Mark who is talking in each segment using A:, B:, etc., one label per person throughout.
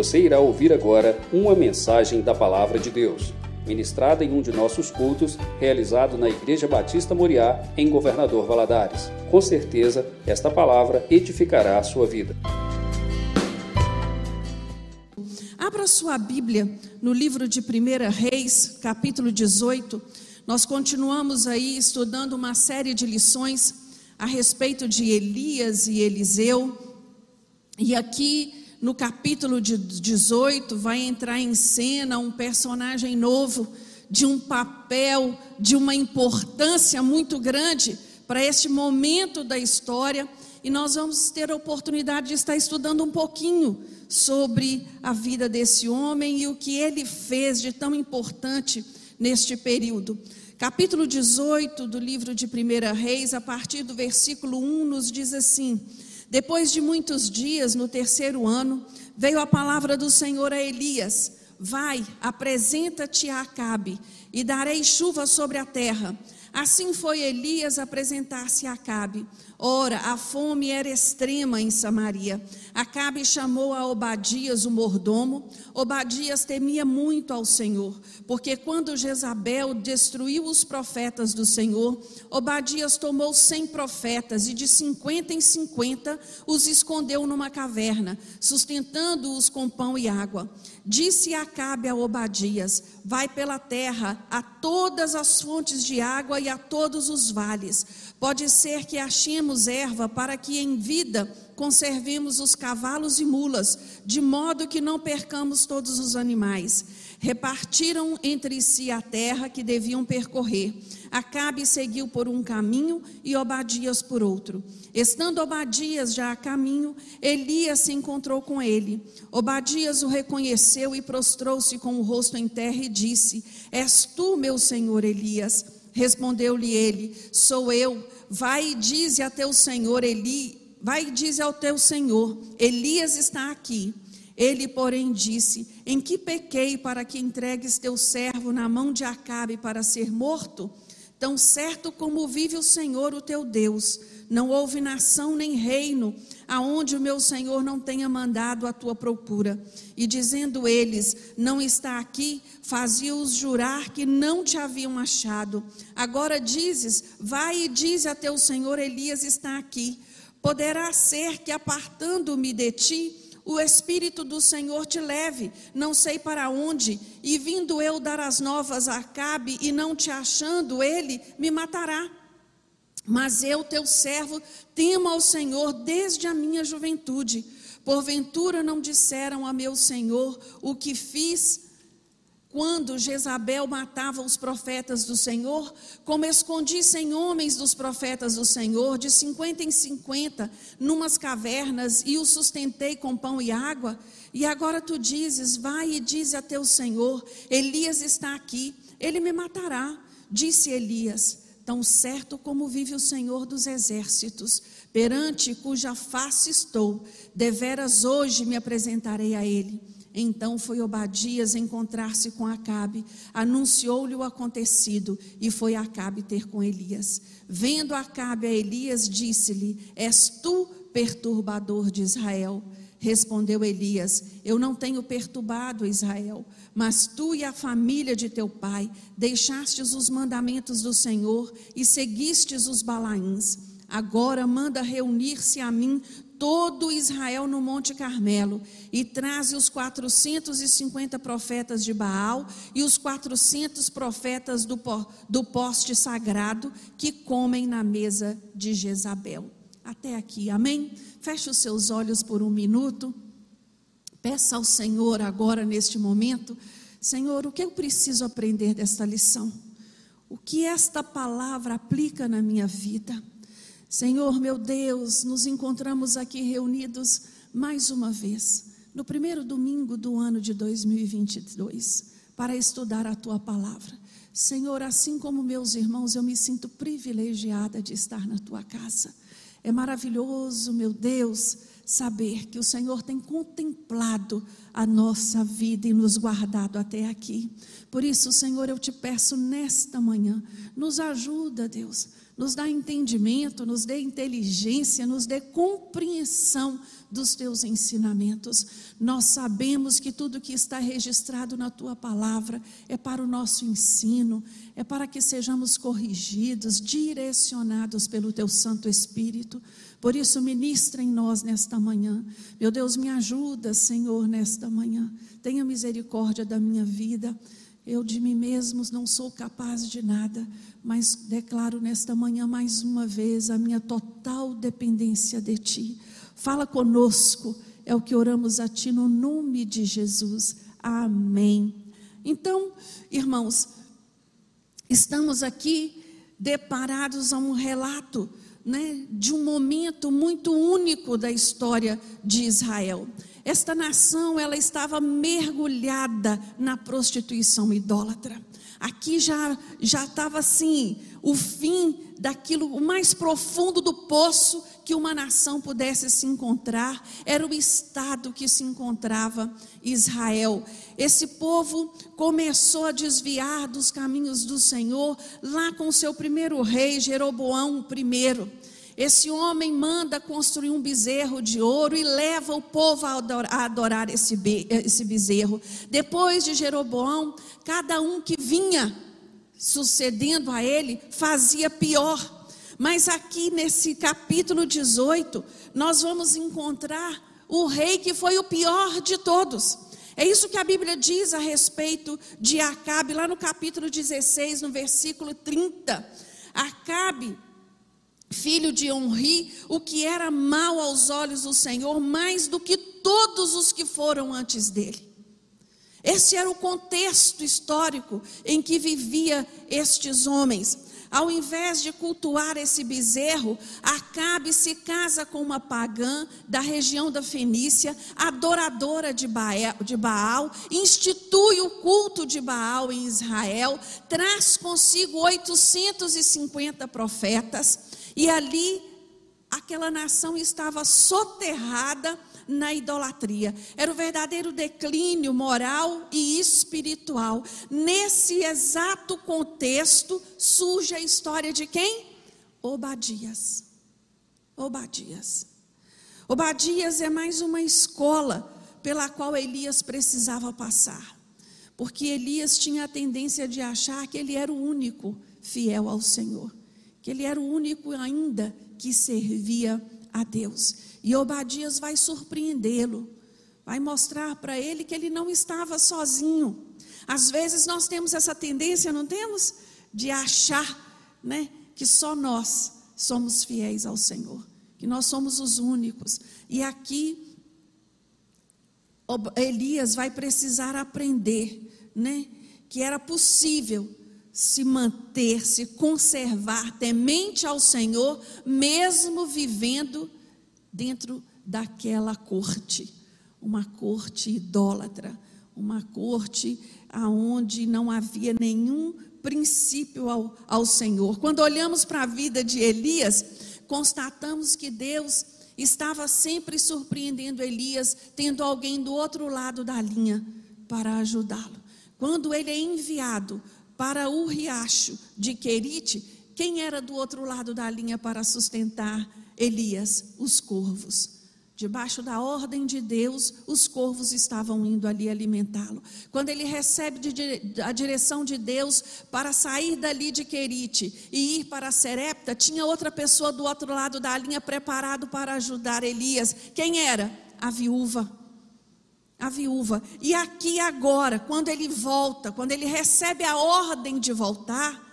A: Você irá ouvir agora uma mensagem da Palavra de Deus, ministrada em um de nossos cultos, realizado na Igreja Batista Moriá, em Governador Valadares. Com certeza, esta palavra edificará a sua vida.
B: Abra sua Bíblia no livro de 1 Reis, capítulo 18. Nós continuamos aí estudando uma série de lições a respeito de Elias e Eliseu. E aqui no capítulo 18 vai entrar em cena um personagem novo, de um papel, de uma importância muito grande para este momento da história. E nós vamos ter a oportunidade de estar estudando um pouquinho sobre a vida desse homem e o que ele fez de tão importante neste período. Capítulo 18 do livro de 1 Reis, a partir do versículo 1, nos diz assim: Depois de muitos dias, no terceiro ano, veio a palavra do Senhor a Elias: Vai, apresenta-te a Acabe, e darei chuva sobre a terra. Assim foi Elias apresentar-se a Acabe. Ora, a fome era extrema em Samaria. Acabe chamou a Obadias, o mordomo. Obadias temia muito ao Senhor, porque quando Jezabel destruiu os profetas do Senhor, Obadias tomou cem profetas e de cinquenta em cinquenta os escondeu numa caverna, sustentando-os com pão e água. Disse Acabe a Obadias: Vai pela terra a todas as fontes de água e a todos os vales Pode ser que achemos erva para que em vida conservemos os cavalos e mulas, de modo que não percamos todos os animais. Repartiram entre si a terra que deviam percorrer. Acabe seguiu por um caminho e Obadias por outro. Estando Obadias já a caminho, Elias se encontrou com ele. Obadias o reconheceu e prostrou-se com o rosto em terra e disse: És tu, meu senhor Elias? Respondeu-lhe ele: Sou eu. Vai e dize a teu senhor Eli, vai e dize ao teu senhor: Elias está aqui. Ele, porém, disse: Em que pequei para que entregues teu servo na mão de Acabe para ser morto? Tão certo como vive o Senhor, o teu Deus, não houve nação nem reino aonde o meu Senhor não tenha mandado a tua procura. E dizendo eles: Não está aqui, fazia-os jurar que não te haviam achado. Agora dizes: Vai e dize a teu Senhor: Elias está aqui. Poderá ser que apartando-me de ti, o Espírito do Senhor te leve, não sei para onde, e vindo eu dar as novas a Acabe, e não te achando, ele me matará. Mas eu, teu servo, temo ao Senhor desde a minha juventude. Porventura não disseram a meu Senhor o que fiz quando Jezabel matava os profetas do Senhor, como escondi cem homens dos profetas do Senhor, de cinquenta em cinquenta, numas cavernas, e os sustentei com pão e água, e agora tu dizes, vai e dize a teu Senhor, Elias está aqui, ele me matará. Disse Elias, tão certo como vive o Senhor dos exércitos, perante cuja face estou, deveras hoje me apresentarei a ele. Então foi Obadias encontrar-se com Acabe, anunciou-lhe o acontecido e foi Acabe ter com Elias. Vendo Acabe a Elias, disse-lhe: És tu perturbador de Israel? Respondeu Elias: Eu não tenho perturbado Israel, mas tu e a família de teu pai deixastes os mandamentos do Senhor e seguistes os Balaíns. Agora manda reunir-se a mim todo Israel no Monte Carmelo e traze os 450 profetas de Baal e os 400 profetas do, do poste sagrado que comem na mesa de Jezabel. Até aqui, amém? Feche os seus olhos por um minuto. Peça ao Senhor agora, neste momento, Senhor, o que eu preciso aprender desta lição? O que esta palavra aplica na minha vida? Senhor, meu Deus, nos encontramos aqui reunidos mais uma vez, no primeiro domingo do ano de 2022, para estudar a tua palavra. Senhor, assim como meus irmãos, eu me sinto privilegiada de estar na tua casa. É maravilhoso, meu Deus, saber que o Senhor tem contemplado a nossa vida e nos guardado até aqui. Por isso, Senhor, eu te peço nesta manhã, nos ajuda, Deus, nos dá entendimento, nos dê inteligência, nos dê compreensão dos teus ensinamentos. Nós sabemos que tudo que está registrado na tua palavra é para o nosso ensino, é para que sejamos corrigidos, direcionados pelo teu Santo Espírito. Por isso, ministra em nós nesta manhã. Meu Deus, me ajuda, Senhor, nesta manhã. Tenha misericórdia da minha vida. Eu de mim mesmo não sou capaz de nada, mas declaro nesta manhã mais uma vez a minha total dependência de Ti. Fala conosco, é o que oramos a Ti no nome de Jesus. Amém. Então, irmãos, estamos aqui deparados a um relato né, de um momento muito único da história de Israel. Esta nação, ela estava mergulhada na prostituição idólatra. Aqui já já estava assim, o fim daquilo, o mais profundo do poço que uma nação pudesse se encontrar, era o estado que se encontrava Israel. Esse povo começou a desviar dos caminhos do Senhor lá com seu primeiro rei, Jeroboão I. Esse homem manda construir um bezerro de ouro e leva o povo a adorar, esse bezerro. Depois de Jeroboão, cada um que vinha sucedendo a ele fazia pior. Mas aqui nesse capítulo 18, nós vamos encontrar o rei que foi o pior de todos. É isso que a Bíblia diz a respeito de Acabe, lá no capítulo 16, no versículo 30. Acabe filho de Onri, o que era mal aos olhos do Senhor, mais do que todos os que foram antes dele. Esse era o contexto histórico em que vivia estes homens. Ao invés de cultuar esse bezerro, Acabe se casa com uma pagã da região da Fenícia, adoradora de Baal, institui o culto de Baal em Israel, traz consigo 850 profetas e ali, aquela nação estava soterrada na idolatria. Era o verdadeiro declínio moral e espiritual. Nesse exato contexto surge a história de quem? Obadias. Obadias. Obadias é mais uma escola pela qual Elias precisava passar. Porque Elias tinha a tendência de achar que ele era o único fiel ao Senhor que ele era o único ainda que servia a Deus. E Obadias vai surpreendê-lo, vai mostrar para ele que ele não estava sozinho. Às vezes nós temos essa tendência, não temos? De achar, né, que só nós somos fiéis ao Senhor, que nós somos os únicos. E aqui Elias vai precisar aprender, né, que era possível se manter, se conservar temente ao Senhor, mesmo vivendo dentro daquela corte, uma corte idólatra, uma corte aonde não havia nenhum princípio ao, ao Senhor. Quando olhamos para a vida de Elias, constatamos que Deus estava sempre surpreendendo Elias, tendo alguém do outro lado da linha para ajudá-lo. Quando ele é enviado para o riacho de Querite, quem era do outro lado da linha para sustentar Elias? Os corvos. Debaixo da ordem de Deus, os corvos estavam indo ali alimentá-lo. Quando ele recebe a direção de Deus para sair dali de Querite e ir para Serepta, tinha outra pessoa do outro lado da linha preparado para ajudar Elias. Quem era? A viúva a viúva. E aqui agora, quando ele volta, quando ele recebe a ordem de voltar,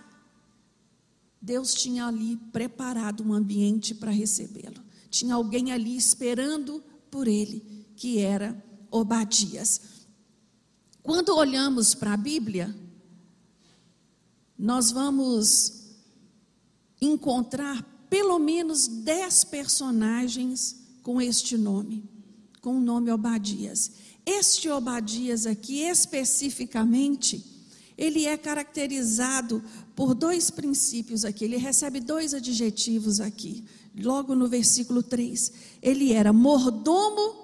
B: Deus tinha ali preparado um ambiente para recebê-lo. Tinha alguém ali esperando por ele, que era Obadias. Quando olhamos para a Bíblia, nós vamos encontrar pelo menos dez personagens com este nome, com o nome Obadias. Este Obadias aqui, especificamente, ele é caracterizado por dois princípios aqui. Ele recebe dois adjetivos aqui, logo no versículo 3. Ele era mordomo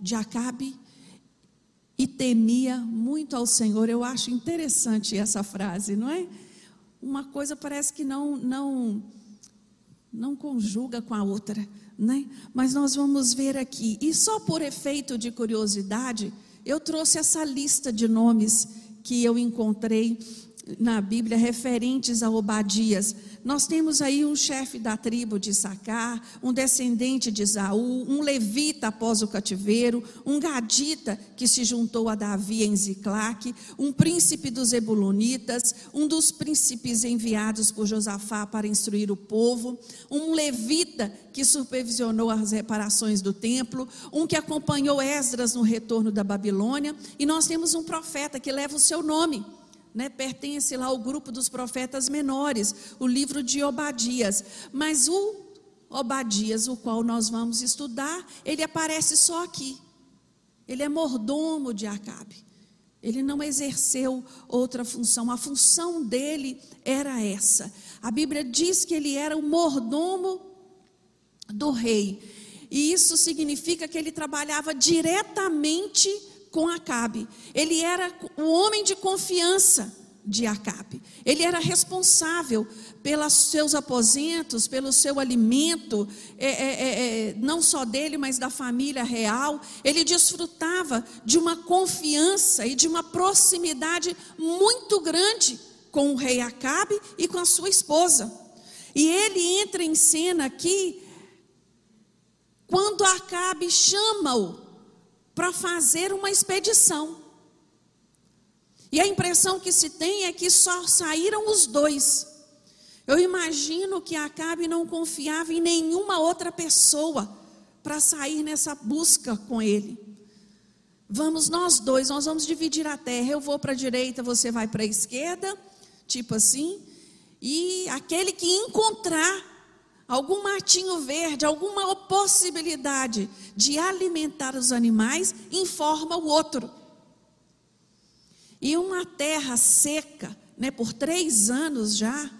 B: de Acabe e temia muito ao Senhor. Eu acho interessante essa frase, não é? Uma coisa parece que não não não conjuga com a outra. Né? Mas nós vamos ver aqui. E só por efeito de curiosidade, eu trouxe essa lista de nomes que eu encontrei na Bíblia referentes a Obadias. Nós temos aí um chefe da tribo de Sacar, um descendente de Esaú, um levita após o cativeiro, um gadita que se juntou a Davi em Ziclaque, um príncipe dos Ebulonitas, um dos príncipes enviados por Josafá para instruir o povo, um levita que supervisionou as reparações do templo, um que acompanhou Esdras no retorno da Babilônia, e nós temos um profeta que leva o seu nome né, pertence lá ao grupo dos profetas menores, o livro de Obadias. Mas o Obadias, o qual nós vamos estudar, ele aparece só aqui. Ele é mordomo de Acabe. Ele não exerceu outra função. A função dele era essa. A Bíblia diz que ele era o mordomo do rei. E isso significa que ele trabalhava diretamente com Acabe. Ele era o homem de confiança de Acabe. Ele era responsável pelos seus aposentos, pelo seu alimento, é, é, é, é, não só dele, mas da família real. Ele desfrutava de uma confiança e de uma proximidade muito grande com o rei Acabe e com a sua esposa. E ele entra em cena aqui quando Acabe chama-o para fazer uma expedição. E a impressão que se tem é que só saíram os dois. Eu imagino que Acabe não confiava em nenhuma outra pessoa para sair nessa busca com ele. Vamos nós dois, nós vamos dividir a terra. Eu vou para a direita, você vai para a esquerda, tipo assim. E aquele que encontrar algum matinho verde, alguma possibilidade de alimentar os animais, informa o outro. E uma terra seca, né, por três anos já,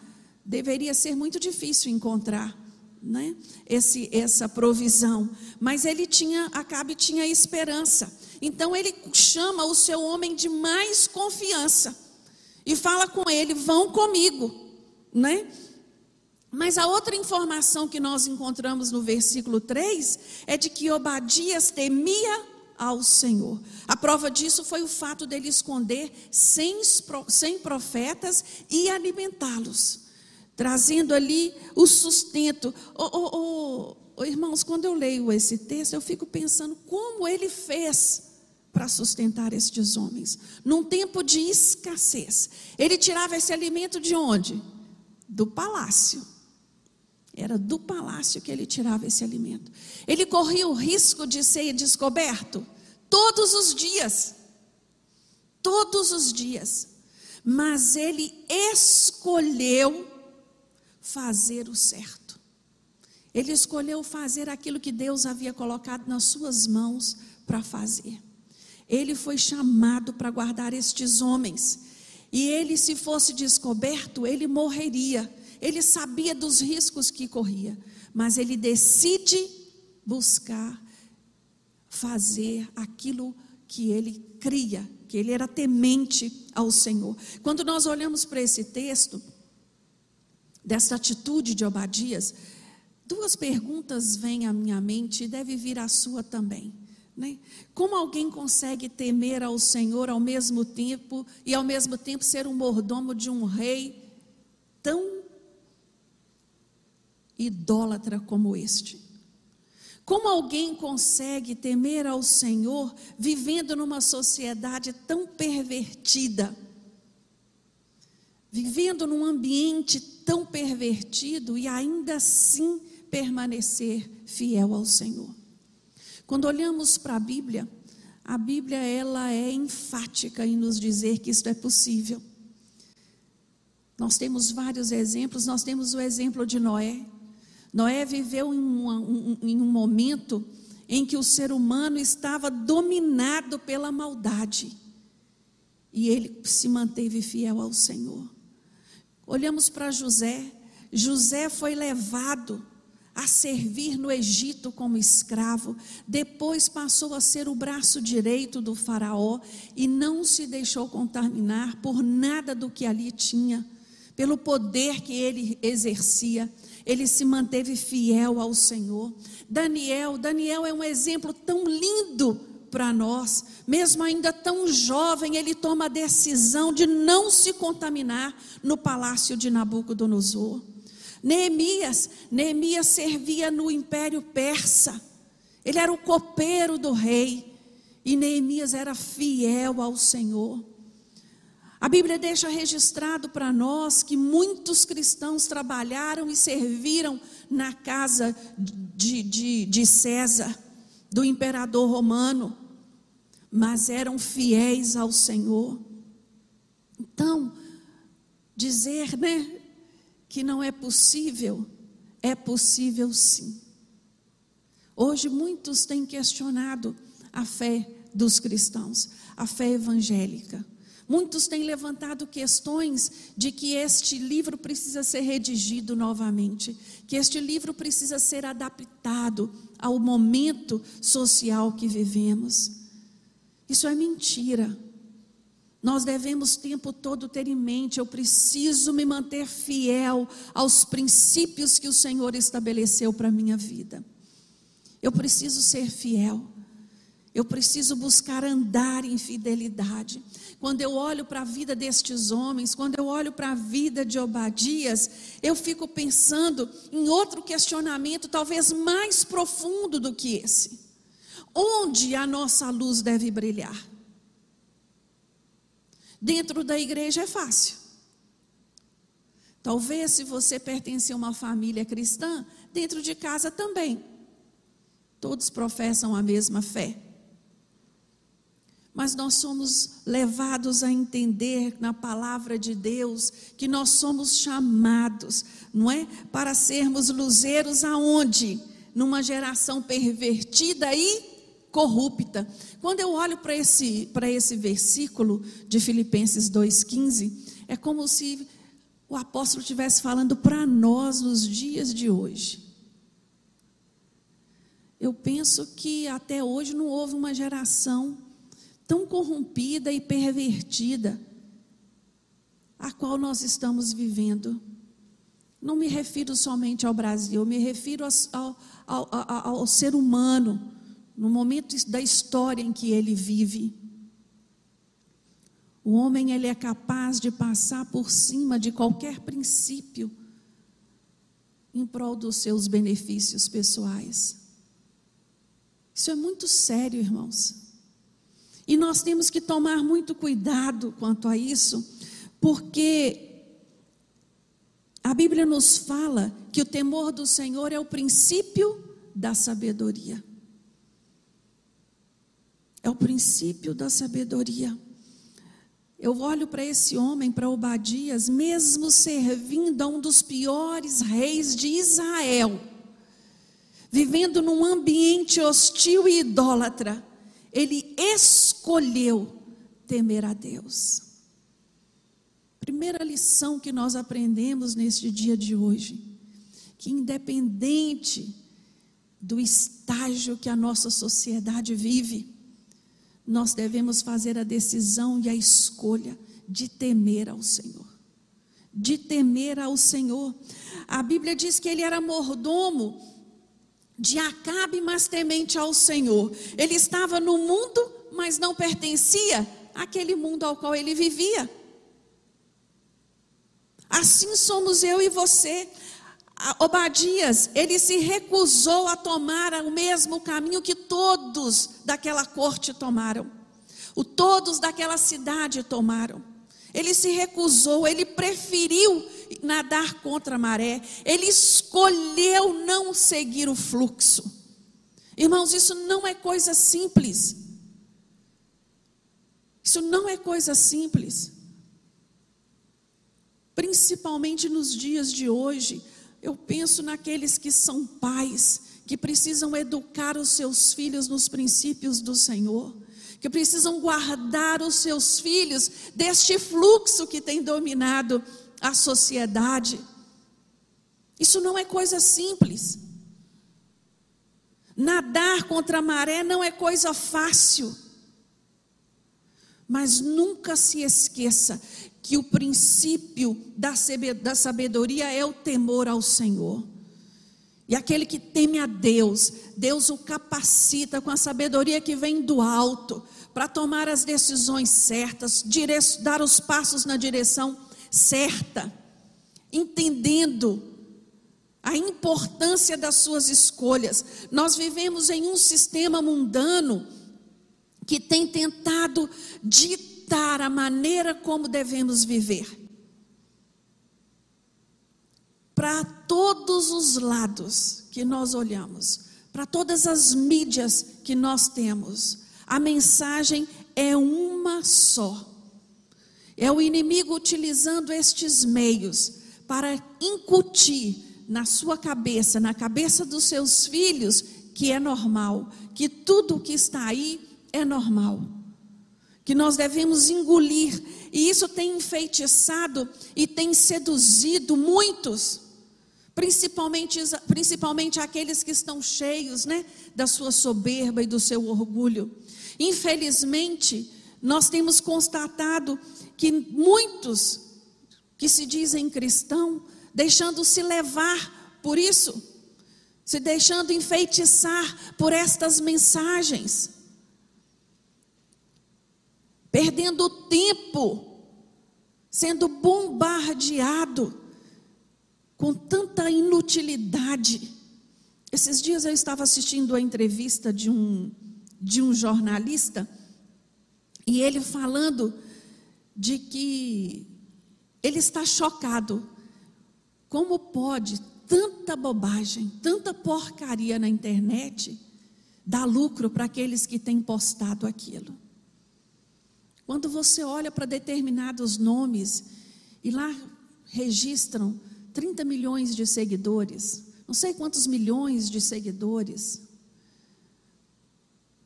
B: deveria ser muito difícil encontrar. Né, esse, essa provisão, mas ele tinha, Acabe tinha esperança. Então ele chama o seu homem de mais confiança e fala com ele: "Vão comigo", né? Mas a outra informação que nós encontramos no versículo 3 é de que Obadias temia ao Senhor. A prova disso foi o fato dele esconder 100 profetas e alimentá-los, trazendo ali o sustento. Oh, oh, oh, irmãos, quando eu leio esse texto, eu fico pensando como ele fez para sustentar estes homens, num tempo de escassez. Ele tirava esse alimento de onde? Do palácio. Era do palácio que ele tirava esse alimento. Ele corria o risco de ser descoberto todos os dias. Todos os dias. Mas ele escolheu fazer o certo. Ele escolheu fazer aquilo que Deus havia colocado nas suas mãos para fazer. Ele foi chamado para guardar estes homens. E ele, se fosse descoberto, ele morreria ele sabia dos riscos que corria, mas ele decide buscar fazer aquilo que ele cria, que ele era temente ao Senhor. Quando nós olhamos para esse texto, dessa atitude de Obadias, duas perguntas vêm à minha mente e deve vir à sua também. Né? Como alguém consegue temer ao Senhor ao mesmo tempo e ao mesmo tempo ser um mordomo de um rei tão idólatra como este? Como alguém consegue temer ao Senhor vivendo numa sociedade tão pervertida? Vivendo num ambiente tão pervertido e ainda assim permanecer fiel ao Senhor. Quando olhamos para a Bíblia, a Bíblia ela é enfática em nos dizer que isso é possível. Nós temos vários exemplos, nós temos o exemplo de Noé, Noé viveu em um, um, em um momento em que o ser humano estava dominado pela maldade. E ele se manteve fiel ao Senhor. Olhamos para José. José foi levado a servir no Egito como escravo, depois passou a ser o braço direito do Faraó e não se deixou contaminar por nada do que ali tinha, pelo poder que ele exercia. Ele se manteve fiel ao Senhor. Daniel, Daniel é um exemplo tão lindo para nós, mesmo ainda tão jovem, ele toma a decisão de não se contaminar no palácio de Nabucodonosor. Neemias, Neemias servia no império persa, ele era o copeiro do rei, e Neemias era fiel ao Senhor. A Bíblia deixa registrado para nós que muitos cristãos trabalharam e serviram na casa de, de, de César, do imperador romano, mas eram fiéis ao Senhor. Então, dizer, né, que não é possível, é possível sim. Hoje muitos têm questionado a fé dos cristãos, a fé evangélica. Muitos têm levantado questões de que este livro precisa ser redigido novamente, que este livro precisa ser adaptado ao momento social que vivemos. Isso é mentira. Nós devemos o tempo todo ter em mente: eu preciso me manter fiel aos princípios que o Senhor estabeleceu para a minha vida. Eu preciso ser fiel. Eu preciso buscar andar em fidelidade. Quando eu olho para a vida destes homens, quando eu olho para a vida de Obadias, eu fico pensando em outro questionamento, talvez mais profundo do que esse. Onde a nossa luz deve brilhar? Dentro da igreja é fácil. Talvez se você pertence a uma família cristã, dentro de casa também. Todos professam a mesma fé mas nós somos levados a entender na palavra de Deus que nós somos chamados, não é? Para sermos luzeiros aonde? Numa geração pervertida e corrupta. Quando eu olho para esse, esse versículo de Filipenses 2,15, é como se o apóstolo estivesse falando para nós nos dias de hoje. Eu penso que até hoje não houve uma geração tão corrompida e pervertida a qual nós estamos vivendo. Não me refiro somente ao Brasil, me refiro ao, ao, ao, ao ser humano, no momento da história em que ele vive. O homem ele é capaz de passar por cima de qualquer princípio em prol dos seus benefícios pessoais. Isso é muito sério, irmãos. E nós temos que tomar muito cuidado quanto a isso, porque a Bíblia nos fala que o temor do Senhor é o princípio da sabedoria. É o princípio da sabedoria. Eu olho para esse homem, para Obadias, mesmo servindo a um dos piores reis de Israel, vivendo num ambiente hostil e idólatra ele escolheu temer a Deus. Primeira lição que nós aprendemos neste dia de hoje, que independente do estágio que a nossa sociedade vive, nós devemos fazer a decisão e a escolha de temer ao Senhor. De temer ao Senhor. A Bíblia diz que ele era mordomo de Acabe, mas temente ao Senhor. Ele estava no mundo, mas não pertencia àquele mundo ao qual ele vivia. Assim somos eu e você. Obadias, ele se recusou a tomar o mesmo caminho que todos daquela corte tomaram. O todos daquela cidade tomaram. Ele se recusou, ele preferiu nadar contra a maré, ele escolheu não seguir o fluxo. Irmãos, isso não é coisa simples. Isso não é coisa simples. Principalmente nos dias de hoje, eu penso naqueles que são pais, que precisam educar os seus filhos nos princípios do Senhor, que precisam guardar os seus filhos deste fluxo que tem dominado a sociedade. Isso não é coisa simples. Nadar contra a maré não é coisa fácil. Mas nunca se esqueça que o princípio da sabedoria é o temor ao Senhor. E aquele que teme a Deus, Deus o capacita com a sabedoria que vem do alto para tomar as decisões certas, dar os passos na direção certa, entendendo a importância das suas escolhas. Nós vivemos em um sistema mundano que tem tentado ditar a maneira como devemos viver. Para todos os lados que nós olhamos, para todas as mídias que nós temos, a mensagem é uma só. É o inimigo utilizando estes meios para incutir na sua cabeça, na cabeça dos seus filhos, que é normal, que tudo que está aí é normal. Que nós devemos engolir, e isso tem enfeitiçado e tem seduzido muitos, principalmente, principalmente aqueles que estão cheios né, da sua soberba e do seu orgulho. Infelizmente, nós temos constatado que muitos que se dizem cristão deixando-se levar por isso, se deixando enfeitiçar por estas mensagens, perdendo tempo, sendo bombardeado com tanta inutilidade. Esses dias eu estava assistindo a entrevista de um, de um jornalista, e ele falando de que ele está chocado como pode tanta bobagem, tanta porcaria na internet dar lucro para aqueles que têm postado aquilo? Quando você olha para determinados nomes e lá registram 30 milhões de seguidores, não sei quantos milhões de seguidores,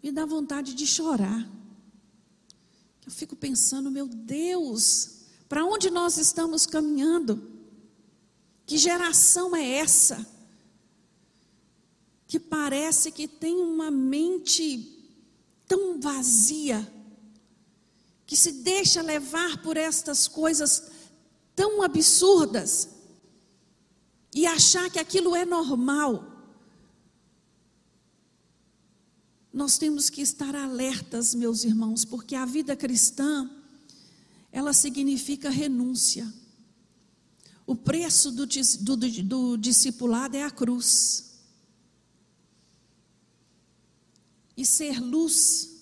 B: me dá vontade de chorar. Eu fico pensando, meu Deus, para onde nós estamos caminhando? Que geração é essa? Que parece que tem uma mente tão vazia, que se deixa levar por estas coisas tão absurdas e achar que aquilo é normal. Nós temos que estar alertas, meus irmãos, porque a vida cristã, ela significa renúncia. O preço do, do, do discipulado é a cruz. E ser luz,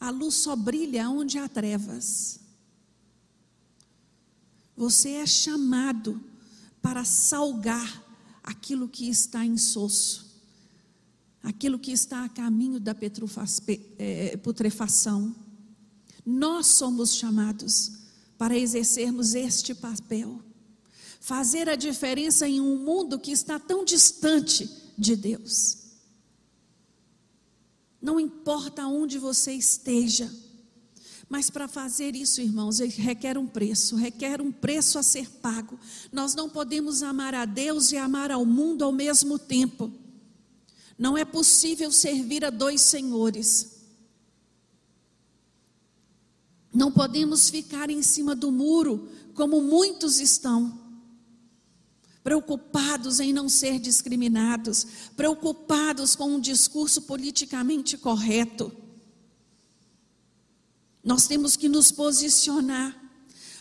B: a luz só brilha onde há trevas. Você é chamado para salgar aquilo que está em soço, aquilo que está a caminho da é, putrefação. Nós somos chamados para exercermos este papel. Fazer a diferença em um mundo que está tão distante de Deus. Não importa onde você esteja, mas para fazer isso, irmãos, requer um preço, requer um preço a ser pago. Nós não podemos amar a Deus e amar ao mundo ao mesmo tempo. Não é possível servir a dois senhores. Não podemos ficar em cima do muro, como muitos estão, preocupados em não ser discriminados, preocupados com um discurso politicamente correto. Nós temos que nos posicionar.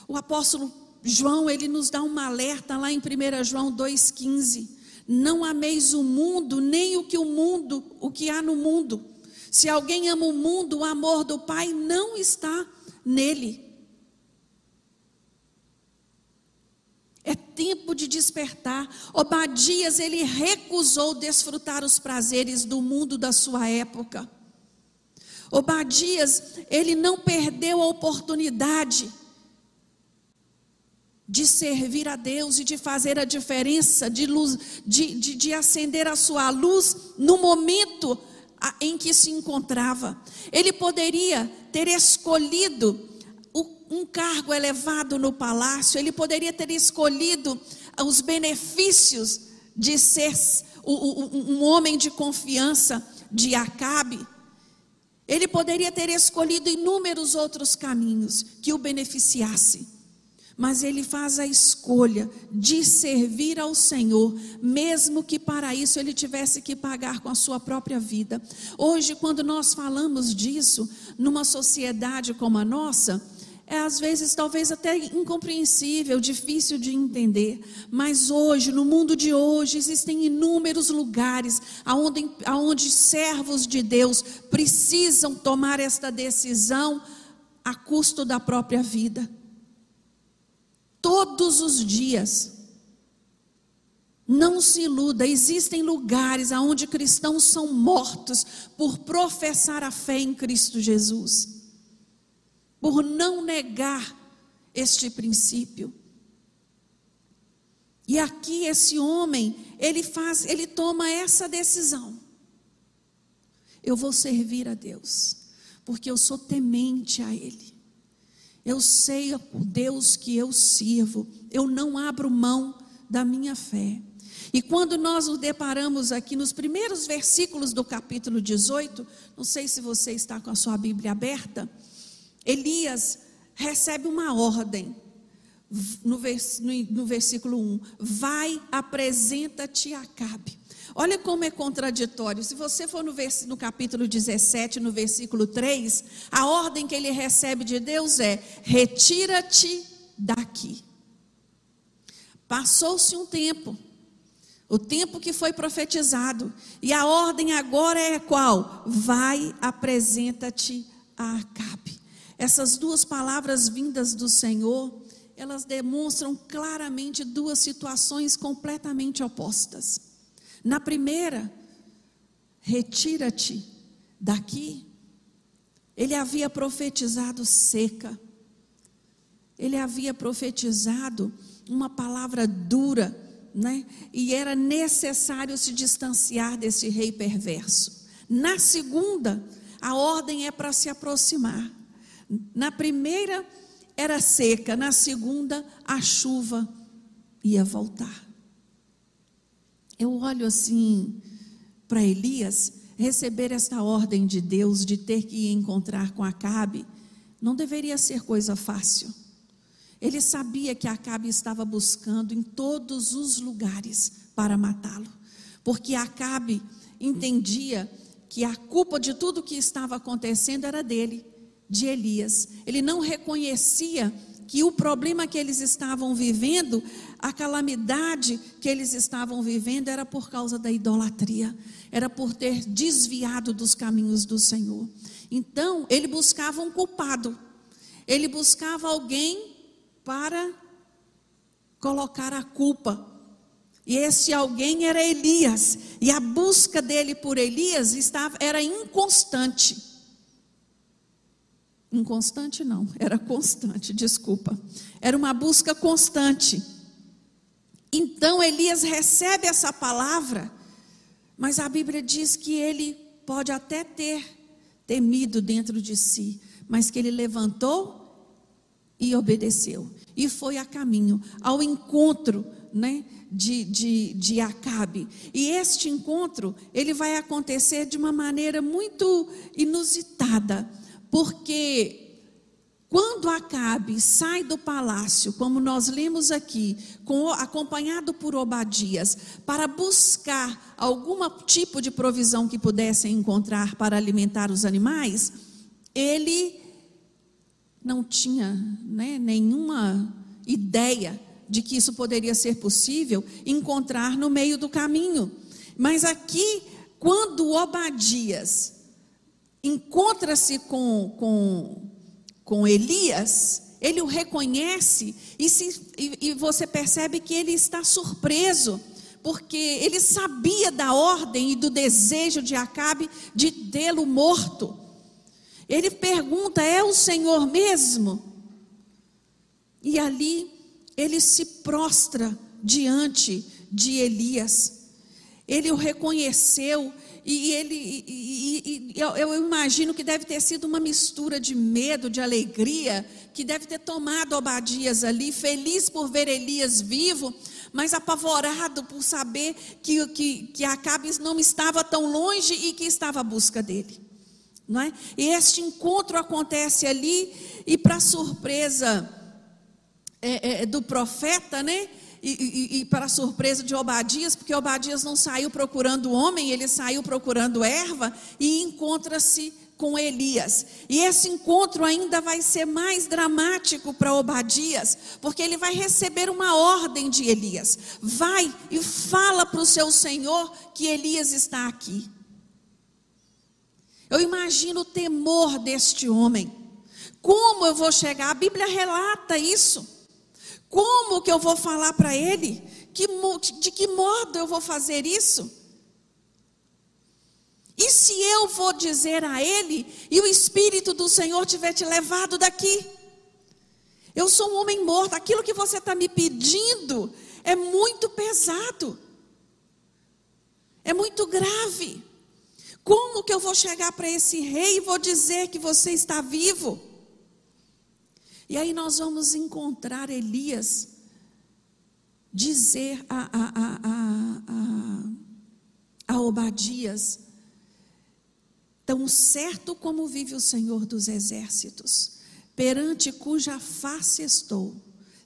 B: O apóstolo João, ele nos dá uma alerta lá em 1 João 2,15. Não ameis o mundo, nem o que o mundo, o que há no mundo. Se alguém ama o mundo, o amor do Pai não está nele. É tempo de despertar. Obadias, ele recusou desfrutar os prazeres do mundo da sua época. Obadias, ele não perdeu a oportunidade de servir a Deus e de fazer a diferença, de, luz, de, de, de acender a sua luz no momento em que se encontrava. Ele poderia ter escolhido um cargo elevado no palácio, ele poderia ter escolhido os benefícios de ser um homem de confiança de Acabe. Ele poderia ter escolhido inúmeros outros caminhos que o beneficiassem. mas ele faz a escolha de servir ao Senhor, mesmo que para isso ele tivesse que pagar com a sua própria vida. Hoje, quando nós falamos disso, numa sociedade como a nossa, é às vezes talvez até incompreensível, difícil de entender, mas hoje, no mundo de hoje, existem inúmeros lugares aonde, aonde servos de Deus precisam tomar esta decisão a custo da própria vida todos os dias. Não se iluda, existem lugares onde cristãos são mortos por professar a fé em Cristo Jesus, por não negar este princípio. E aqui esse homem, ele faz, ele toma essa decisão. Eu vou servir a Deus, porque eu sou temente a ele. Eu sei o Deus que eu sirvo, eu não abro mão da minha fé. E quando nós nos deparamos aqui nos primeiros versículos do capítulo 18, não sei se você está com a sua Bíblia aberta, Elias recebe uma ordem no, vers, no, no versículo 1: Vai, apresenta-te a Acabe. Olha como é contraditório. Se você for no, vers... no, capítulo 17, no versículo 3, a ordem que ele recebe de Deus é: retira-te daqui. Passou-se um tempo, o tempo que foi profetizado, e a ordem agora é qual? Vai, apresenta-te a Acabe. Essas duas palavras vindas do Senhor, elas demonstram claramente duas situações completamente opostas. Na primeira, retira-te daqui. Ele havia profetizado seca. Ele havia profetizado uma palavra dura, né? E era necessário se distanciar desse rei perverso. Na segunda, a ordem é para se aproximar. Na primeira era seca, na segunda a chuva ia voltar. Eu olho assim para Elias receber esta ordem de Deus de ter que encontrar com Acabe, não deveria ser coisa fácil. Ele sabia que Acabe estava buscando em todos os lugares para matá-lo, porque Acabe entendia que a culpa de tudo que estava acontecendo era dele, de Elias. Ele não reconhecia que o problema que eles estavam vivendo, a calamidade que eles estavam vivendo era por causa da idolatria, era por ter desviado dos caminhos do Senhor. Então, ele buscava um culpado, ele buscava alguém para colocar a culpa. E esse alguém era Elias, e a busca dele por Elias estava era inconstante. Inconstante não, era constante, desculpa. Era uma busca constante. Então Elias recebe essa palavra, mas a Bíblia diz que ele pode até ter temido dentro de si, mas que ele levantou e obedeceu. E foi a caminho, ao encontro né, de, de, de Acabe. E este encontro, ele vai acontecer de uma maneira muito inusitada porque quando Acabe sai do palácio, como nós lemos aqui, com, acompanhado por Obadias, para buscar algum tipo de provisão que pudessem encontrar para alimentar os animais, ele não tinha né, nenhuma ideia de que isso poderia ser possível encontrar no meio do caminho. Mas aqui, quando Obadias encontra-se com, com, com Elias, ele o reconhece e, se, e, e você percebe que ele está surpreso, porque ele sabia da ordem e do desejo de Acabe de tê-lo morto. Ele pergunta: é o Senhor mesmo? E ali ele se prostra diante de Elias. Ele o reconheceu e ele, e, e, eu, eu imagino que deve ter sido uma mistura de medo, de alegria, que deve ter tomado Obadias ali, feliz por ver Elias vivo, mas apavorado por saber que, que, que Acabes não estava tão longe e que estava à busca dele. Não é? E este encontro acontece ali, e para surpresa é, é, do profeta, né? E, e, e, para surpresa de Obadias, porque Obadias não saiu procurando homem, ele saiu procurando erva e encontra-se com Elias. E esse encontro ainda vai ser mais dramático para Obadias, porque ele vai receber uma ordem de Elias: vai e fala para o seu senhor que Elias está aqui. Eu imagino o temor deste homem. Como eu vou chegar? A Bíblia relata isso. Como que eu vou falar para ele? Que, de que modo eu vou fazer isso? E se eu vou dizer a ele e o Espírito do Senhor tiver te levado daqui? Eu sou um homem morto, aquilo que você está me pedindo é muito pesado, é muito grave. Como que eu vou chegar para esse rei e vou dizer que você está vivo? E aí nós vamos encontrar Elias dizer a, a, a, a, a Obadias: Tão certo como vive o Senhor dos exércitos, perante cuja face estou,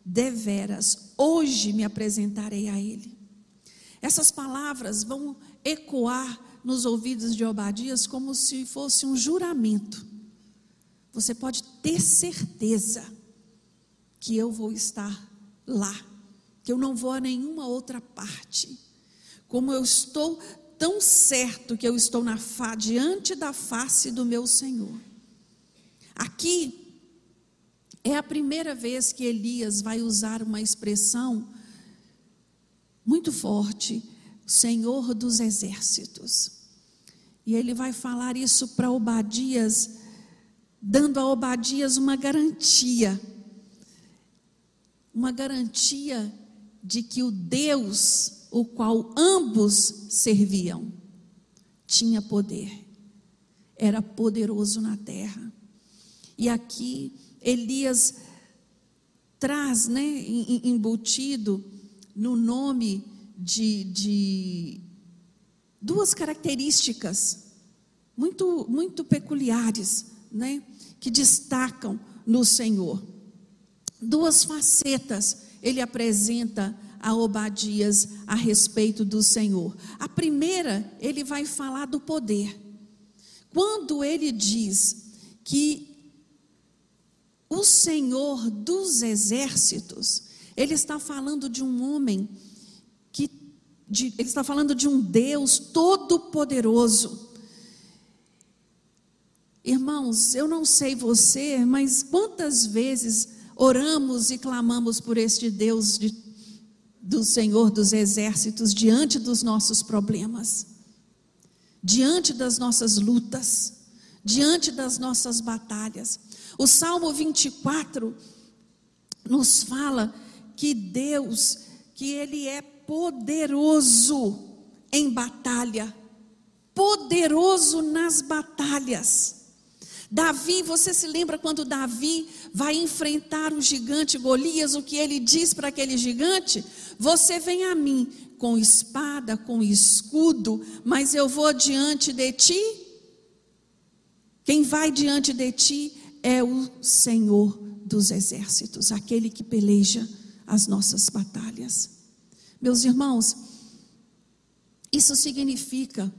B: deveras, hoje me apresentarei a Ele. Essas palavras vão ecoar nos ouvidos de Obadias como se fosse um juramento. Você pode ter certeza que eu vou estar lá, que eu não vou a nenhuma outra parte. Como eu estou tão certo que eu estou na fa, diante da face do meu Senhor. Aqui é a primeira vez que Elias vai usar uma expressão muito forte, Senhor dos exércitos. E ele vai falar isso para Obadias, dando a Obadias uma garantia. Uma garantia de que o Deus, o qual ambos serviam, tinha poder. Era poderoso na terra. E aqui Elias traz, né, embutido no nome de, de duas características muito, muito peculiares, né, que destacam no Senhor. Duas facetas ele apresenta a Obadias a respeito do Senhor. A primeira, ele vai falar do poder. Quando ele diz que o Senhor dos exércitos, ele está falando de um homem de, ele está falando de um Deus todo-poderoso. Irmãos, eu não sei você, mas quantas vezes oramos e clamamos por este Deus de, do Senhor dos exércitos diante dos nossos problemas, diante das nossas lutas, diante das nossas batalhas. O Salmo 24 nos fala que Deus, que Ele é poderoso em batalha, poderoso nas batalhas. Davi, você se lembra quando Davi vai enfrentar o gigante Golias, o que ele diz para aquele gigante? Você vem a mim com espada, com escudo, mas eu vou diante de ti. Quem vai diante de ti é o Senhor dos exércitos, aquele que peleja as nossas batalhas. Meus irmãos, isso significa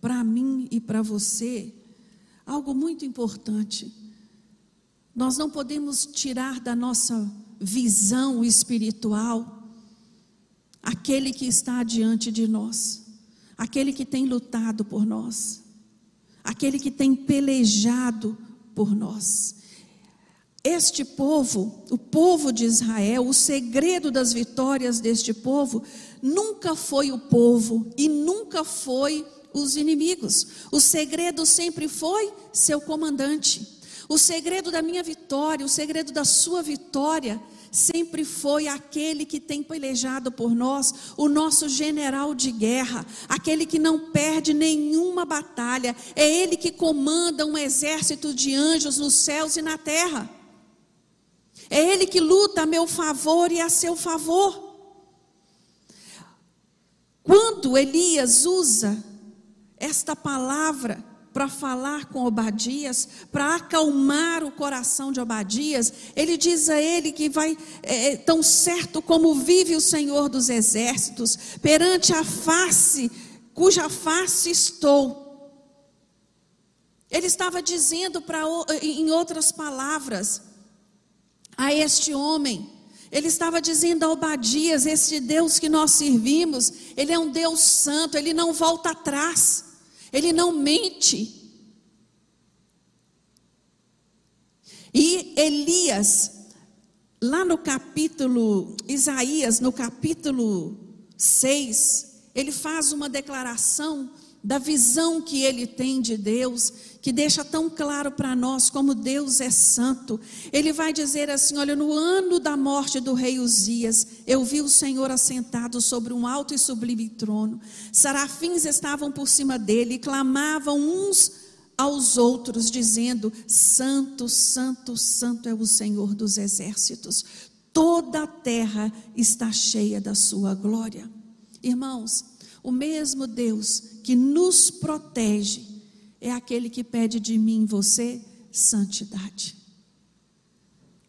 B: para mim e para você algo muito importante. Nós não podemos tirar da nossa visão espiritual aquele que está diante de nós, aquele que tem lutado por nós, aquele que tem pelejado por nós. Este povo, o povo de Israel, o segredo das vitórias deste povo, nunca foi o povo e nunca foi os inimigos. O segredo sempre foi seu comandante. O segredo da minha vitória, o segredo da sua vitória, sempre foi aquele que tem pelejado por nós, o nosso general de guerra, aquele que não perde nenhuma batalha, é ele que comanda um exército de anjos nos céus e na terra. É Ele que luta a meu favor e a seu favor. Quando Elias usa esta palavra para falar com Obadias, para acalmar o coração de Obadias, ele diz a ele que vai, é, é, tão certo como vive o Senhor dos exércitos, perante a face, cuja face estou. Ele estava dizendo para, em outras palavras, a este homem, ele estava dizendo a Obadias: Este Deus que nós servimos, Ele é um Deus santo, Ele não volta atrás, Ele não mente. E Elias, lá no capítulo, Isaías, no capítulo 6, ele faz uma declaração da visão que ele tem de Deus, que deixa tão claro para nós como Deus é santo. Ele vai dizer assim: Olha, no ano da morte do rei Uzias, eu vi o Senhor assentado sobre um alto e sublime trono. Sarafins estavam por cima dele e clamavam uns aos outros, dizendo: Santo, Santo, Santo é o Senhor dos exércitos. Toda a terra está cheia da sua glória. Irmãos, o mesmo Deus que nos protege é aquele que pede de mim e você santidade.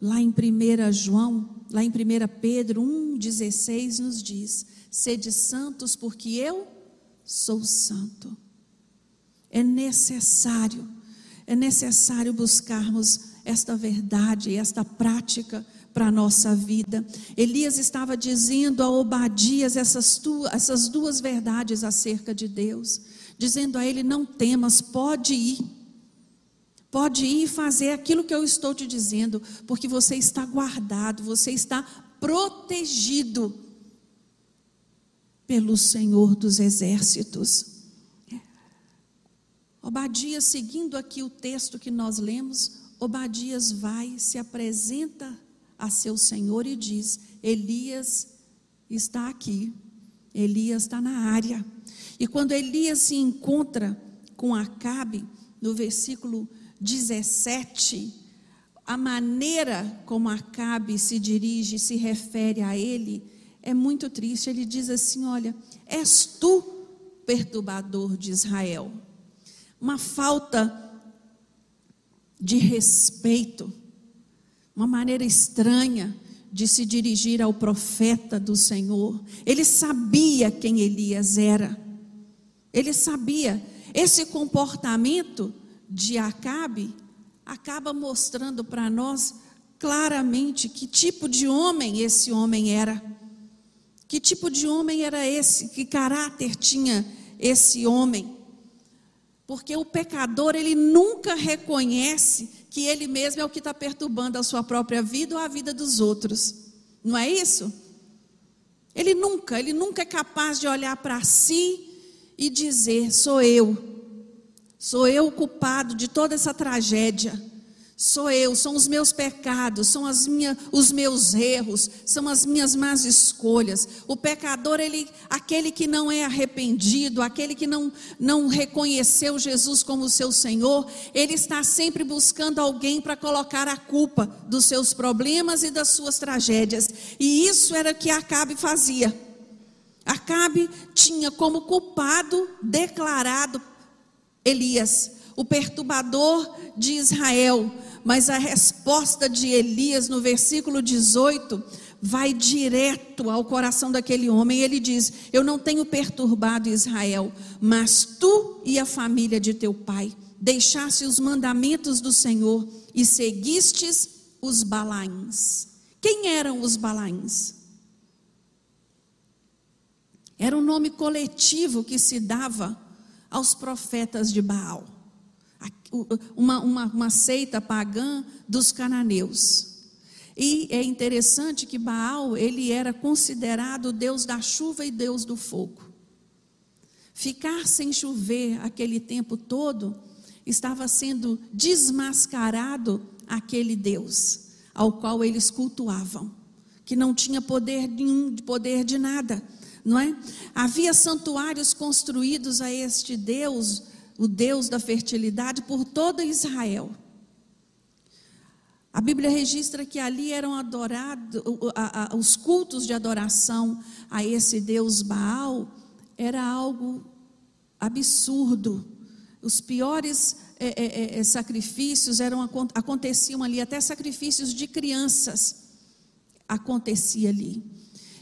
B: Lá em 1 João, lá em 1 Pedro 1,16 nos diz: Sede santos, porque eu sou santo. É necessário, é necessário buscarmos esta verdade, esta prática para a nossa vida. Elias estava dizendo a Obadias essas, essas duas verdades acerca de Deus, dizendo a ele: não temas, pode ir. Pode ir e fazer aquilo que eu estou te dizendo, porque você está guardado, você está protegido pelo Senhor dos exércitos. Obadias, seguindo aqui o texto que nós lemos, Obadias vai, se apresenta a seu senhor e diz: Elias está aqui, Elias está na área. E quando Elias se encontra com Acabe, no versículo 17, a maneira como Acabe se dirige, se refere a ele, é muito triste. Ele diz assim: Olha, és tu perturbador de Israel. Uma falta de respeito uma maneira estranha de se dirigir ao profeta do Senhor. Ele sabia quem Elias era. Ele sabia. Esse comportamento de Acabe acaba mostrando para nós claramente que tipo de homem esse homem era. Que tipo de homem era esse? Que caráter tinha esse homem? Porque o pecador, ele nunca reconhece que ele mesmo é o que está perturbando a sua própria vida ou a vida dos outros. Não é isso? Ele nunca, ele nunca é capaz de olhar para si e dizer: sou eu, sou eu o culpado de toda essa tragédia. Sou eu, são os meus pecados, são as os meus erros, são as minhas más escolhas. O pecador, ele, aquele que não é arrependido, aquele que não, não reconheceu Jesus como seu Senhor, ele está sempre buscando alguém para colocar a culpa dos seus problemas e das suas tragédias. E isso era o que Acabe fazia. Acabe tinha como culpado declarado Elias, o perturbador de Israel mas a resposta de Elias no versículo 18 vai direto ao coração daquele homem. Ele diz: Eu não tenho perturbado Israel, mas tu e a família de teu pai deixaste os mandamentos do Senhor e seguistes os Balaíns. Quem eram os Balaíns? Era um nome coletivo que se dava aos profetas de Baal uma, uma, uma seita pagã dos cananeus. E é interessante que Baal, ele era considerado Deus da chuva e Deus do fogo. Ficar sem chover aquele tempo todo estava sendo desmascarado aquele Deus ao qual eles cultuavam, que não tinha poder nenhum, poder de nada, não é? Havia santuários construídos a este Deus o Deus da fertilidade, por toda Israel. A Bíblia registra que ali eram adorados, os cultos de adoração a esse Deus Baal era algo absurdo, os piores é, é, é, sacrifícios eram aconteciam ali, até sacrifícios de crianças acontecia ali.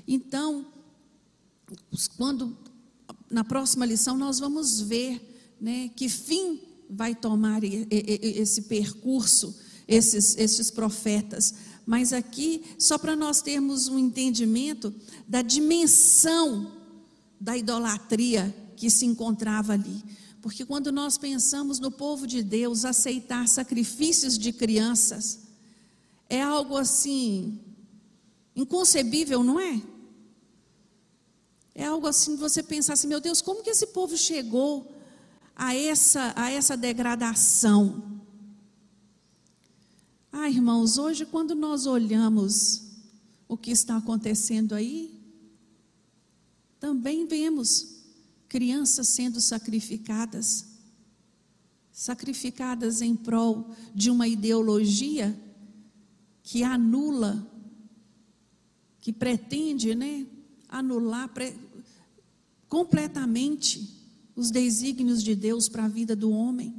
B: Então, quando na próxima lição nós vamos ver, né, que fim vai tomar esse percurso, esses, esses profetas. Mas aqui, só para nós termos um entendimento da dimensão da idolatria que se encontrava ali. Porque quando nós pensamos no povo de Deus aceitar sacrifícios de crianças, é algo assim inconcebível, não é? É algo assim, você pensar assim, meu Deus, como que esse povo chegou a essa, a essa degradação? Ah, irmãos, hoje quando nós olhamos o que está acontecendo aí, também vemos crianças sendo sacrificadas, sacrificadas em prol de uma ideologia que anula, que pretende, né, anular pre, completamente os desígnios de Deus para a vida do homem.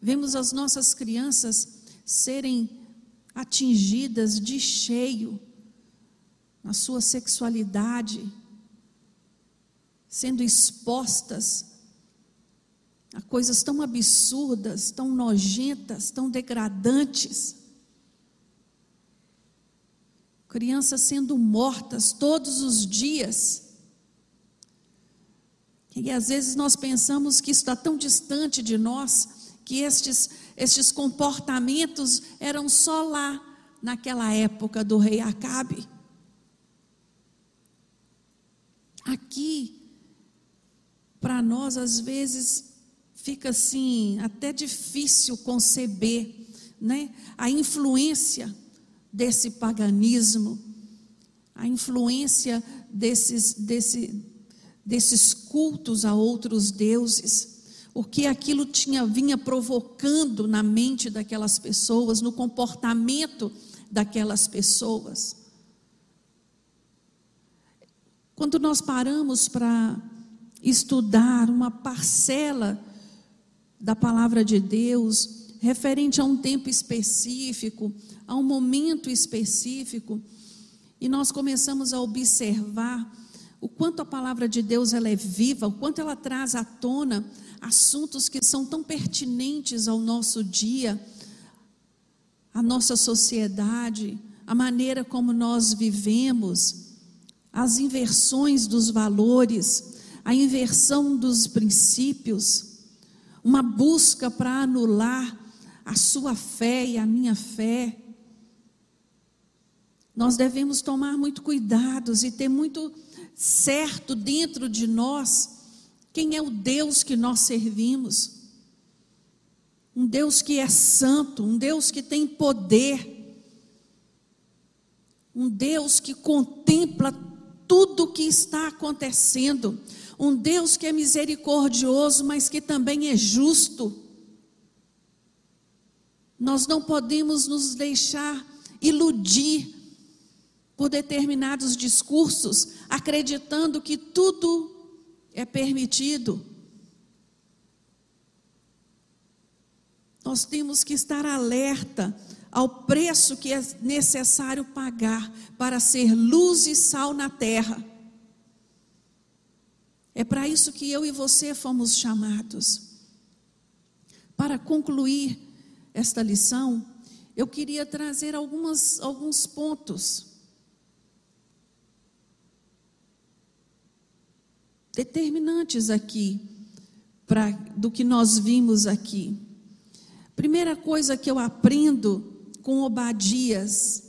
B: Vemos as nossas crianças serem atingidas de cheio na sua sexualidade, sendo expostas a coisas tão absurdas, tão nojentas, tão degradantes. Crianças sendo mortas todos os dias. E às vezes nós pensamos que isso está tão distante de nós, que estes, estes comportamentos eram só lá, naquela época do rei Acabe. Aqui, para nós às vezes fica assim, até difícil conceber, né? A influência desse paganismo, a influência desses, desse, desses cultos a outros deuses, o que aquilo tinha vinha provocando na mente daquelas pessoas, no comportamento daquelas pessoas. Quando nós paramos para estudar uma parcela da palavra de Deus, referente a um tempo específico, a um momento específico, e nós começamos a observar o quanto a palavra de Deus ela é viva, o quanto ela traz à tona assuntos que são tão pertinentes ao nosso dia, à nossa sociedade, a maneira como nós vivemos, as inversões dos valores, a inversão dos princípios, uma busca para anular a sua fé e a minha fé. Nós devemos tomar muito cuidados e ter muito certo dentro de nós quem é o Deus que nós servimos. Um Deus que é santo, um Deus que tem poder, um Deus que contempla tudo o que está acontecendo, um Deus que é misericordioso, mas que também é justo. Nós não podemos nos deixar iludir por determinados discursos, acreditando que tudo é permitido. Nós temos que estar alerta ao preço que é necessário pagar para ser luz e sal na terra. É para isso que eu e você fomos chamados. Para concluir esta lição, eu queria trazer algumas, alguns pontos determinantes aqui do que nós vimos aqui. Primeira coisa que eu aprendo com Obadias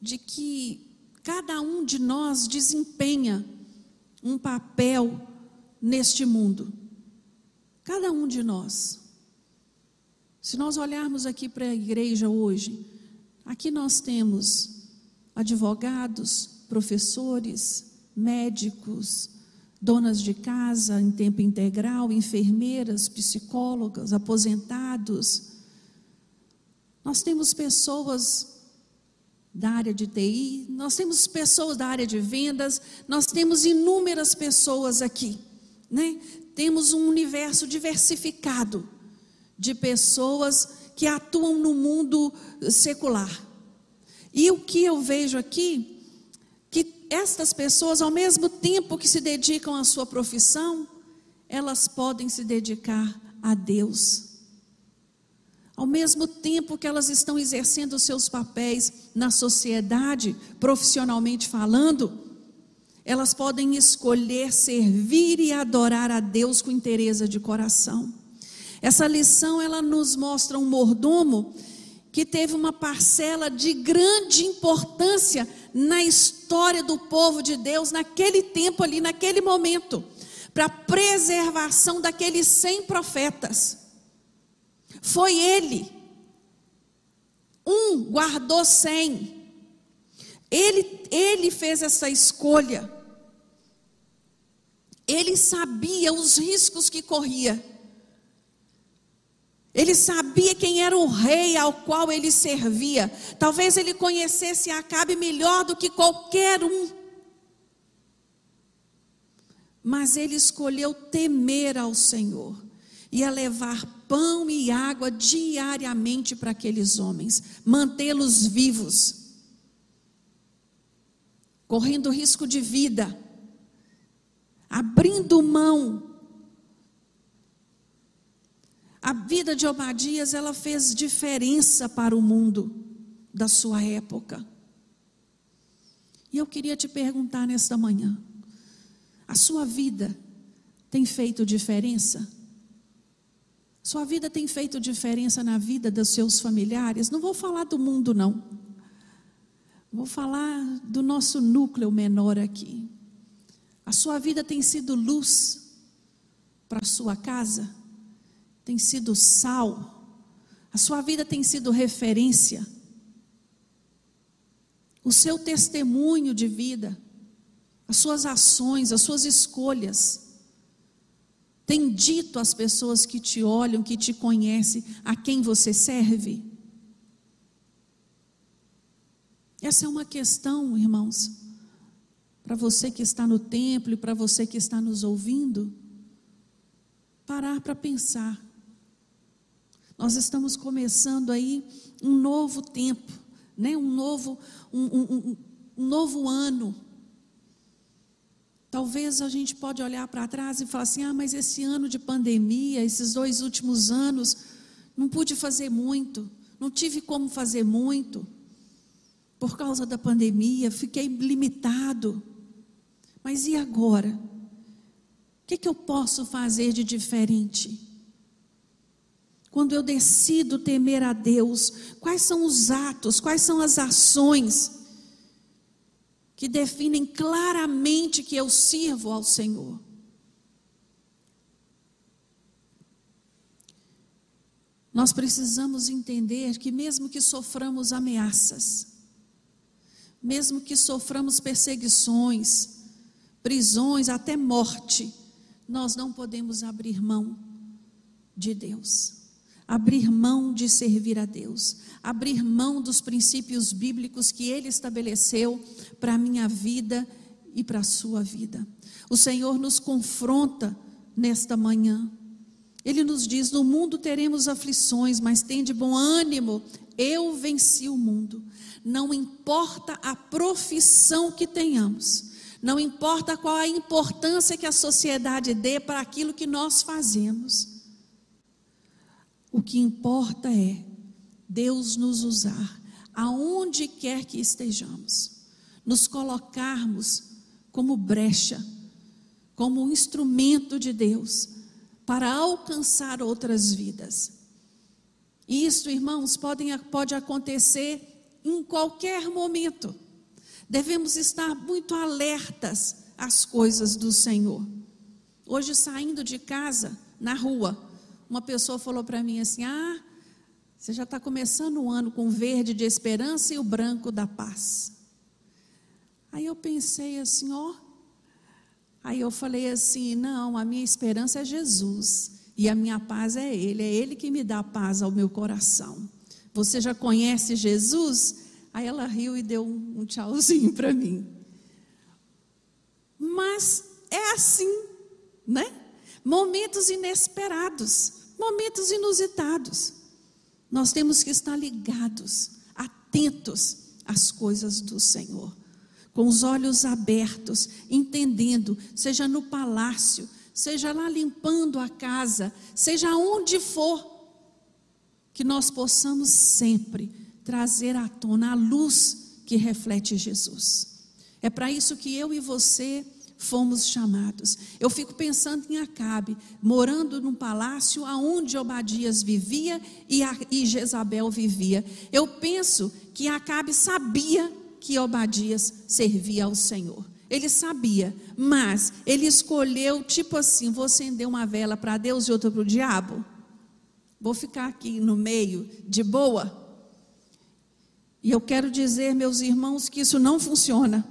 B: de que cada um de nós desempenha um papel neste mundo. Cada um de nós. Se nós olharmos aqui para a igreja hoje, aqui nós temos advogados, professores, médicos, donas de casa em tempo integral, enfermeiras, psicólogas, aposentados. Nós temos pessoas da área de TI, nós temos pessoas da área de vendas, nós temos inúmeras pessoas aqui, né? temos um universo diversificado de pessoas que atuam no mundo secular. E o que eu vejo aqui, estas pessoas, ao mesmo tempo que se dedicam à sua profissão, elas podem se dedicar a Deus. Ao mesmo tempo que elas estão exercendo seus papéis na sociedade, profissionalmente falando, elas podem escolher servir e adorar a Deus com interesse de coração. Essa lição ela nos mostra um mordomo que teve uma parcela de grande importância na história do povo de Deus naquele tempo ali, naquele momento, para a preservação daqueles cem profetas. Foi ele. Um guardou cem. Ele, ele fez essa escolha. Ele sabia os riscos que corria. Ele sabia quem era o rei ao qual ele servia. Talvez ele conhecesse Acabe melhor do que qualquer um. Mas ele escolheu temer ao Senhor e a levar pão e água diariamente para aqueles homens, mantê-los vivos, correndo risco de vida, abrindo mão. A vida de Obadias, ela fez diferença para o mundo da sua época. E eu queria te perguntar nesta manhã: a sua vida tem feito diferença? Sua vida tem feito diferença na vida dos seus familiares? Não vou falar do mundo, não. Vou falar do nosso núcleo menor aqui. A sua vida tem sido luz para a sua casa? Tem sido sal? A sua vida tem sido referência? O seu testemunho de vida, as suas ações, as suas escolhas, tem dito às pessoas que te olham, que te conhecem, a quem você serve? Essa é uma questão, irmãos, para você que está no templo e para você que está nos ouvindo, parar para pensar. Nós estamos começando aí um novo tempo, né? um, novo, um, um, um novo ano Talvez a gente pode olhar para trás e falar assim: "Ah, mas esse ano de pandemia, esses dois últimos anos, não pude fazer muito, não tive como fazer muito. Por causa da pandemia, fiquei limitado. Mas e agora? O que, que eu posso fazer de diferente? Quando eu decido temer a Deus, quais são os atos, quais são as ações que definem claramente que eu sirvo ao Senhor. Nós precisamos entender que, mesmo que soframos ameaças, mesmo que soframos perseguições, prisões, até morte, nós não podemos abrir mão de Deus abrir mão de servir a Deus, abrir mão dos princípios bíblicos que Ele estabeleceu para a minha vida e para a sua vida. O Senhor nos confronta nesta manhã. Ele nos diz: No mundo teremos aflições, mas tem de bom ânimo, eu venci o mundo. Não importa a profissão que tenhamos, não importa qual a importância que a sociedade dê para aquilo que nós fazemos. O que importa é Deus nos usar aonde quer que estejamos, nos colocarmos como brecha, como um instrumento de Deus para alcançar outras vidas. Isso, irmãos, pode, pode acontecer em qualquer momento. Devemos estar muito alertas às coisas do Senhor. Hoje, saindo de casa, na rua, uma pessoa falou para mim assim: Ah, você já está começando o ano com o verde de esperança e o branco da paz. Aí eu pensei assim: Ó. Aí eu falei assim: Não, a minha esperança é Jesus. E a minha paz é Ele, é Ele que me dá paz ao meu coração. Você já conhece Jesus? Aí ela riu e deu um tchauzinho para mim. Mas é assim, né? momentos inesperados, momentos inusitados. Nós temos que estar ligados, atentos às coisas do Senhor, com os olhos abertos, entendendo, seja no palácio, seja lá limpando a casa, seja onde for, que nós possamos sempre trazer à tona a luz que reflete Jesus. É para isso que eu e você fomos chamados. Eu fico pensando em Acabe, morando num palácio aonde Obadias vivia e, a, e Jezabel vivia. Eu penso que Acabe sabia que Obadias servia ao Senhor. Ele sabia, mas ele escolheu, tipo assim: vou acender uma vela para Deus e outra para o diabo. Vou ficar aqui no meio, de boa. E eu quero dizer, meus irmãos, que isso não funciona.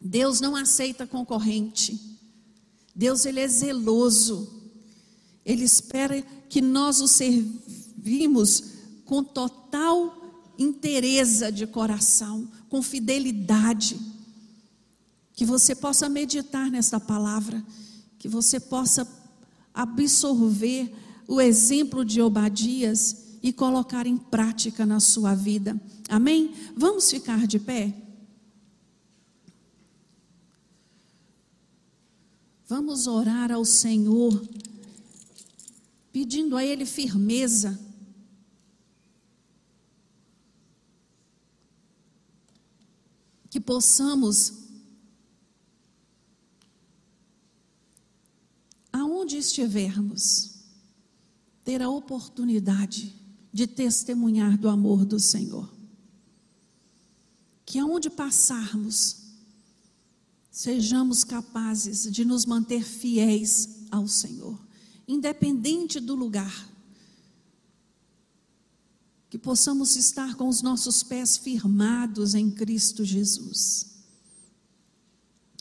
B: Deus não aceita concorrente. Deus ele é zeloso. Ele espera que nós o servimos com total interesse de coração, com fidelidade. Que você possa meditar nesta palavra, que você possa absorver o exemplo de Obadias e colocar em prática na sua vida. Amém? Vamos ficar de pé? Vamos orar ao Senhor, pedindo a Ele firmeza. Que possamos, aonde estivermos, ter a oportunidade de testemunhar do amor do Senhor. Que aonde passarmos, sejamos capazes de nos manter fiéis ao Senhor, independente do lugar. Que possamos estar com os nossos pés firmados em Cristo Jesus.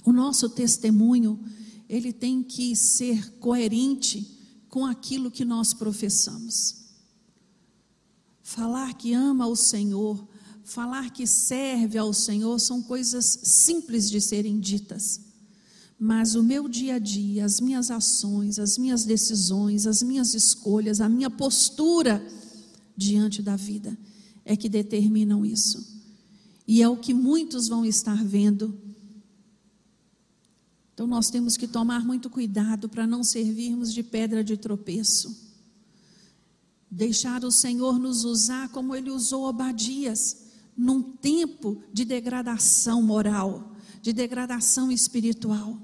B: O nosso testemunho, ele tem que ser coerente com aquilo que nós professamos. Falar que ama o Senhor, falar que serve ao Senhor são coisas simples de serem ditas. Mas o meu dia a dia, as minhas ações, as minhas decisões, as minhas escolhas, a minha postura diante da vida é que determinam isso. E é o que muitos vão estar vendo. Então nós temos que tomar muito cuidado para não servirmos de pedra de tropeço. Deixar o Senhor nos usar como ele usou Obadias num tempo de degradação moral, de degradação espiritual.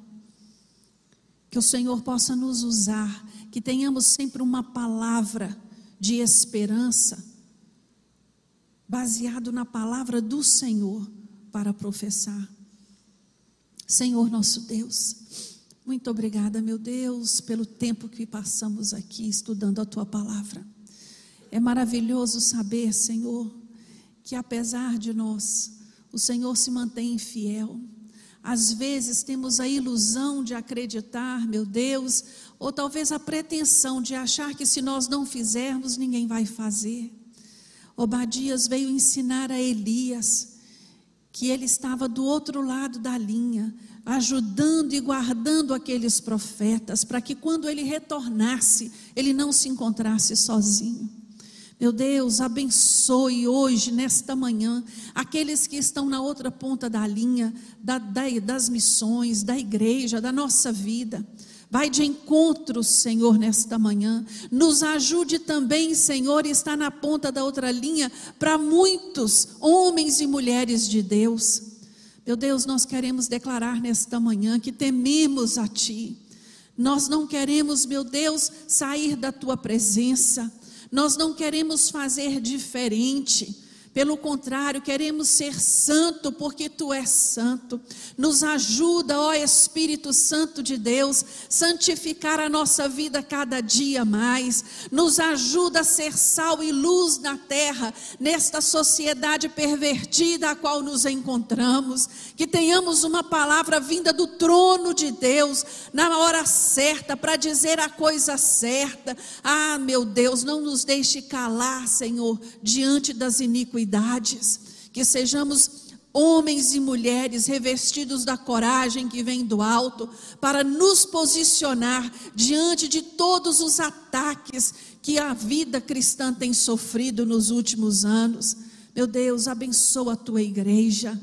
B: Que o Senhor possa nos usar, que tenhamos sempre uma palavra de esperança, baseado na palavra do Senhor para professar. Senhor nosso Deus, muito obrigada, meu Deus, pelo tempo que passamos aqui estudando a tua palavra. É maravilhoso saber, Senhor, que apesar de nós, o Senhor se mantém fiel. Às vezes temos a ilusão de acreditar, meu Deus, ou talvez a pretensão de achar que se nós não fizermos, ninguém vai fazer. Obadias veio ensinar a Elias que ele estava do outro lado da linha, ajudando e guardando aqueles profetas, para que quando ele retornasse, ele não se encontrasse sozinho. Meu Deus, abençoe hoje, nesta manhã, aqueles que estão na outra ponta da linha, da, da, das missões, da igreja, da nossa vida. Vai de encontro, Senhor, nesta manhã. Nos ajude também, Senhor, está na ponta da outra linha para muitos homens e mulheres de Deus. Meu Deus, nós queremos declarar nesta manhã que tememos a Ti. Nós não queremos, meu Deus, sair da Tua presença. Nós não queremos fazer diferente. Pelo contrário, queremos ser santo porque tu és santo. Nos ajuda, ó Espírito Santo de Deus, santificar a nossa vida cada dia mais. Nos ajuda a ser sal e luz na terra, nesta sociedade pervertida a qual nos encontramos. Que tenhamos uma palavra vinda do trono de Deus na hora certa para dizer a coisa certa. Ah, meu Deus, não nos deixe calar, Senhor, diante das iniquidades que sejamos homens e mulheres revestidos da coragem que vem do alto, para nos posicionar diante de todos os ataques que a vida cristã tem sofrido nos últimos anos. Meu Deus, abençoa a tua igreja,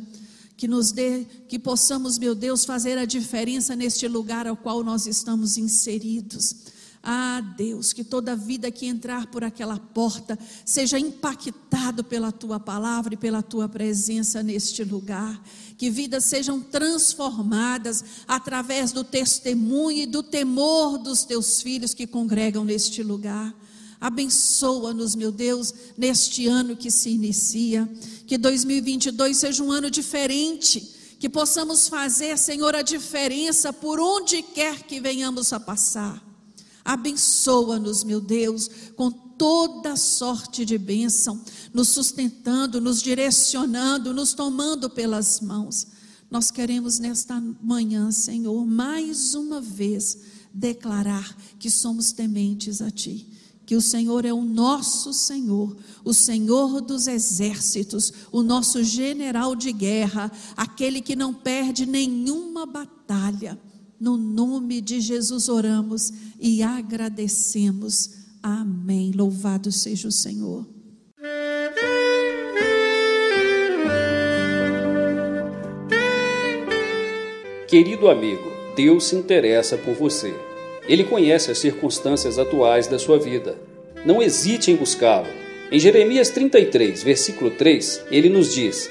B: que nos dê, que possamos, meu Deus, fazer a diferença neste lugar ao qual nós estamos inseridos. Ah, Deus, que toda vida que entrar por aquela porta seja impactado pela tua palavra e pela tua presença neste lugar. Que vidas sejam transformadas através do testemunho e do temor dos teus filhos que congregam neste lugar. Abençoa-nos, meu Deus, neste ano que se inicia. Que 2022 seja um ano diferente. Que possamos fazer, Senhor, a diferença por onde quer que venhamos a passar. Abençoa-nos, meu Deus, com toda sorte de bênção, nos sustentando, nos direcionando, nos tomando pelas mãos. Nós queremos nesta manhã, Senhor, mais uma vez declarar que somos tementes a Ti. Que o Senhor é o nosso Senhor, o Senhor dos exércitos, o nosso general de guerra, aquele que não perde nenhuma batalha no nome de Jesus oramos e agradecemos. Amém. Louvado seja o Senhor.
A: Querido amigo, Deus se interessa por você. Ele conhece as circunstâncias atuais da sua vida. Não hesite em buscá-lo. Em Jeremias 33, versículo 3, ele nos diz: